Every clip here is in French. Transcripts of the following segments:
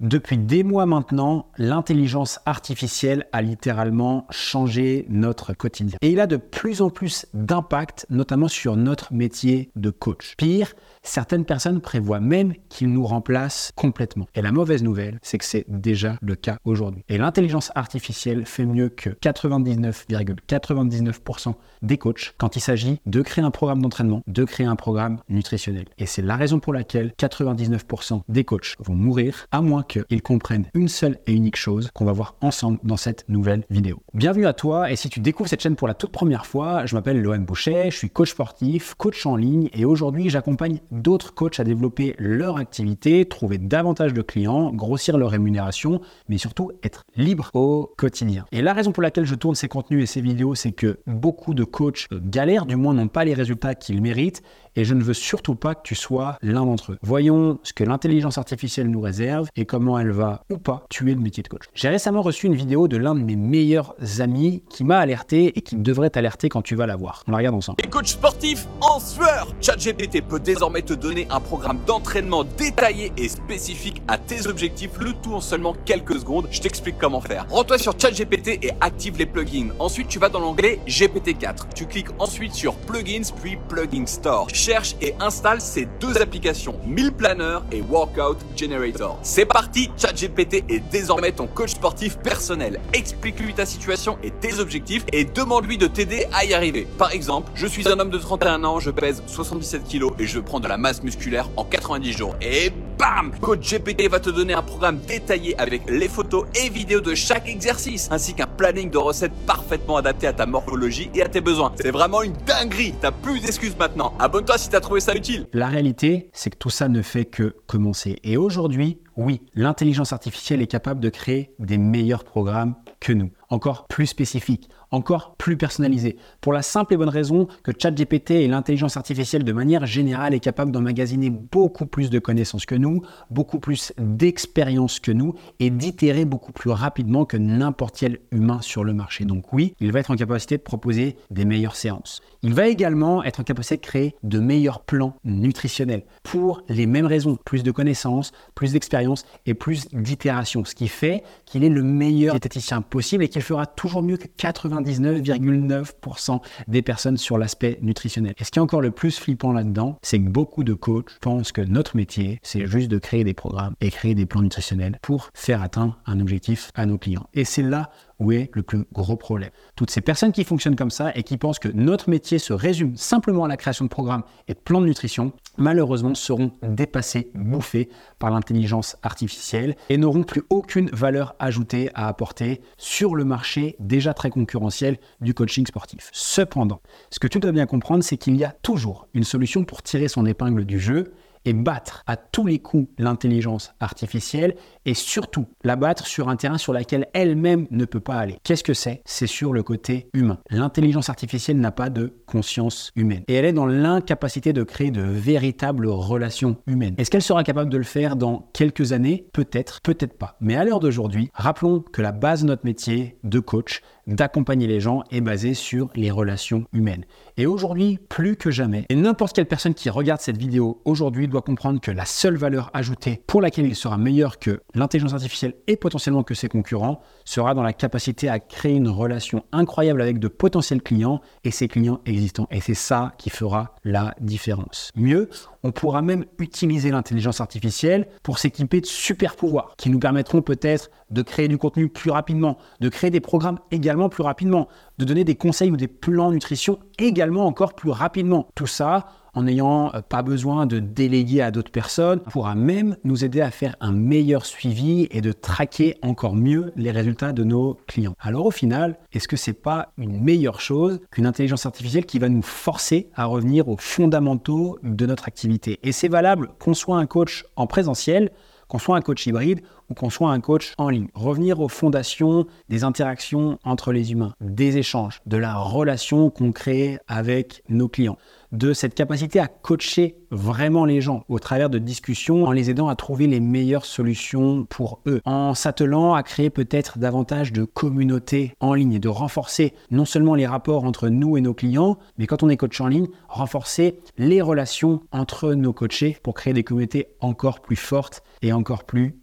Depuis des mois maintenant, l'intelligence artificielle a littéralement changé notre quotidien. Et il a de plus en plus d'impact, notamment sur notre métier de coach. Pire, certaines personnes prévoient même qu'il nous remplace complètement. Et la mauvaise nouvelle, c'est que c'est déjà le cas aujourd'hui. Et l'intelligence artificielle fait mieux que 99,99% des coachs quand il s'agit de créer un programme d'entraînement, de créer un programme nutritionnel. Et c'est la raison pour laquelle 99% des coachs vont mourir, à moins qu'ils comprennent une seule et unique chose qu'on va voir ensemble dans cette nouvelle vidéo. Bienvenue à toi et si tu découvres cette chaîne pour la toute première fois, je m'appelle Lohan Boucher, je suis coach sportif, coach en ligne et aujourd'hui j'accompagne d'autres coachs à développer leur activité, trouver davantage de clients, grossir leur rémunération, mais surtout être libre au quotidien. Et la raison pour laquelle je tourne ces contenus et ces vidéos, c'est que beaucoup de coachs galèrent, du moins n'ont pas les résultats qu'ils méritent et je ne veux surtout pas que tu sois l'un d'entre eux. Voyons ce que l'intelligence artificielle nous réserve et comment elle va ou pas tuer le métier de coach. J'ai récemment reçu une vidéo de l'un de mes meilleurs amis qui m'a alerté et qui devrait t'alerter quand tu vas la voir. On la regarde ensemble. Les coachs sportifs en sueur ChatGPT peut désormais te donner un programme d'entraînement détaillé et spécifique à tes objectifs, le tout en seulement quelques secondes. Je t'explique comment faire. Rends-toi sur ChatGPT et active les plugins. Ensuite, tu vas dans l'onglet GPT-4. Tu cliques ensuite sur Plugins puis Plugin Store cherche et installe ces deux applications, Meal Planner et Workout Generator. C'est parti, ChatGPT est désormais ton coach sportif personnel. Explique-lui ta situation et tes objectifs et demande-lui de t'aider à y arriver. Par exemple, je suis un homme de 31 ans, je pèse 77 kg et je prends de la masse musculaire en 90 jours. Et bam Coach GPT va te donner un programme détaillé avec les photos et vidéos de chaque exercice, ainsi qu'un planning de recettes parfaitement adapté à ta morphologie et à tes besoins. C'est vraiment une dinguerie, t'as plus d'excuses maintenant. Abonne-toi si t'as trouvé ça utile. La réalité, c'est que tout ça ne fait que commencer. Et aujourd'hui, oui, l'intelligence artificielle est capable de créer des meilleurs programmes que nous, encore plus spécifiques, encore plus personnalisés, pour la simple et bonne raison que ChatGPT et l'intelligence artificielle de manière générale est capable d'emmagasiner beaucoup plus de connaissances que nous, beaucoup plus d'expérience que nous et d'itérer beaucoup plus rapidement que n'importe quel humain sur le marché. Donc oui, il va être en capacité de proposer des meilleures séances. Il va également être en capacité de créer de meilleurs plans nutritionnels pour les mêmes raisons, plus de connaissances, plus d'expérience et plus d'itération, ce qui fait qu'il est le meilleur diététicien possible et qu'il fera toujours mieux que 99,9% des personnes sur l'aspect nutritionnel. Et ce qui est encore le plus flippant là-dedans, c'est que beaucoup de coachs pensent que notre métier, c'est juste de créer des programmes et créer des plans nutritionnels pour faire atteindre un objectif à nos clients. Et c'est là où est le plus gros problème. Toutes ces personnes qui fonctionnent comme ça et qui pensent que notre métier se résume simplement à la création de programmes et de plans de nutrition, malheureusement seront dépassés, bouffés par l'intelligence artificielle et n'auront plus aucune valeur ajoutée à apporter sur le marché déjà très concurrentiel du coaching sportif. Cependant, ce que tu dois bien comprendre, c'est qu'il y a toujours une solution pour tirer son épingle du jeu et battre à tous les coups l'intelligence artificielle et surtout la battre sur un terrain sur lequel elle-même ne peut pas aller. Qu'est-ce que c'est? C'est sur le côté humain. L'intelligence artificielle n'a pas de conscience humaine et elle est dans l'incapacité de créer de véritables relations humaines. Est-ce qu'elle sera capable de le faire dans quelques années? Peut-être, peut-être pas. Mais à l'heure d'aujourd'hui, rappelons que la base de notre métier de coach, d'accompagner les gens est basée sur les relations humaines. Et aujourd'hui, plus que jamais, et n'importe quelle personne qui regarde cette vidéo aujourd'hui doit comprendre que la seule valeur ajoutée pour laquelle il sera meilleur que l'intelligence artificielle et potentiellement que ses concurrents sera dans la capacité à créer une relation incroyable avec de potentiels clients et ses clients existants. Et c'est ça qui fera la différence. Mieux, on pourra même utiliser l'intelligence artificielle pour s'équiper de super pouvoirs qui nous permettront peut-être de créer du contenu plus rapidement, de créer des programmes également plus rapidement, de donner des conseils ou des plans nutrition également encore plus rapidement. Tout ça en n'ayant euh, pas besoin de déléguer à d'autres personnes, pourra même nous aider à faire un meilleur suivi et de traquer encore mieux les résultats de nos clients. Alors au final, est-ce que c'est pas une meilleure chose qu'une intelligence artificielle qui va nous forcer à revenir aux fondamentaux de notre activité? Et c'est valable qu'on soit un coach en présentiel, qu'on soit un coach hybride ou qu'on soit un coach en ligne. Revenir aux fondations des interactions entre les humains, des échanges, de la relation qu'on crée avec nos clients, de cette capacité à coacher vraiment les gens au travers de discussions en les aidant à trouver les meilleures solutions pour eux, en s'attelant à créer peut-être davantage de communautés en ligne et de renforcer non seulement les rapports entre nous et nos clients, mais quand on est coach en ligne, renforcer les relations entre nos coachés pour créer des communautés encore plus fortes et encore plus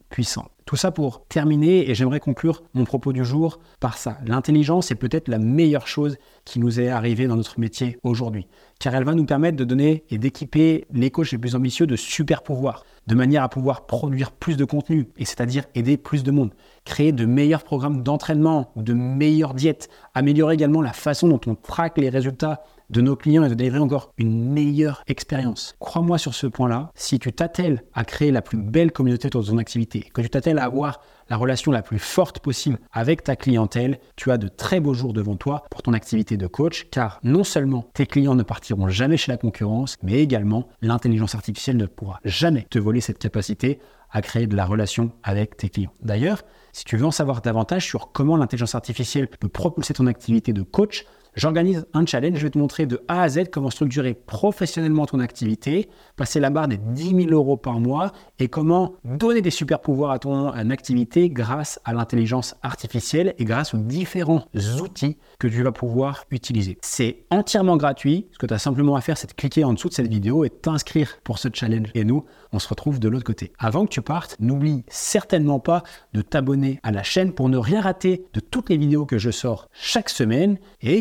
Tout ça pour terminer, et j'aimerais conclure mon propos du jour par ça. L'intelligence est peut-être la meilleure chose qui nous est arrivée dans notre métier aujourd'hui, car elle va nous permettre de donner et d'équiper les coachs les plus ambitieux de super pouvoirs, de manière à pouvoir produire plus de contenu, et c'est-à-dire aider plus de monde, créer de meilleurs programmes d'entraînement ou de meilleures diètes, améliorer également la façon dont on traque les résultats de nos clients et de délivrer encore une meilleure expérience. Crois-moi sur ce point-là, si tu t'attelles à créer la plus belle communauté autour de ton activité, que tu t'attelles à avoir la relation la plus forte possible avec ta clientèle, tu as de très beaux jours devant toi pour ton activité de coach, car non seulement tes clients ne partiront jamais chez la concurrence, mais également l'intelligence artificielle ne pourra jamais te voler cette capacité à créer de la relation avec tes clients. D'ailleurs, si tu veux en savoir davantage sur comment l'intelligence artificielle peut propulser ton activité de coach, J'organise un challenge, je vais te montrer de A à Z comment structurer professionnellement ton activité, passer la barre des 10 000 euros par mois et comment donner des super pouvoirs à ton activité grâce à l'intelligence artificielle et grâce aux différents outils que tu vas pouvoir utiliser. C'est entièrement gratuit. Ce que tu as simplement à faire, c'est de cliquer en dessous de cette vidéo et t'inscrire pour ce challenge. Et nous, on se retrouve de l'autre côté. Avant que tu partes, n'oublie certainement pas de t'abonner à la chaîne pour ne rien rater de toutes les vidéos que je sors chaque semaine et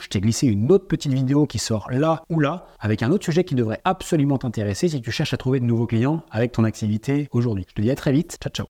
je t'ai glissé une autre petite vidéo qui sort là ou là avec un autre sujet qui devrait absolument t'intéresser si tu cherches à trouver de nouveaux clients avec ton activité aujourd'hui. Je te dis à très vite. Ciao, ciao.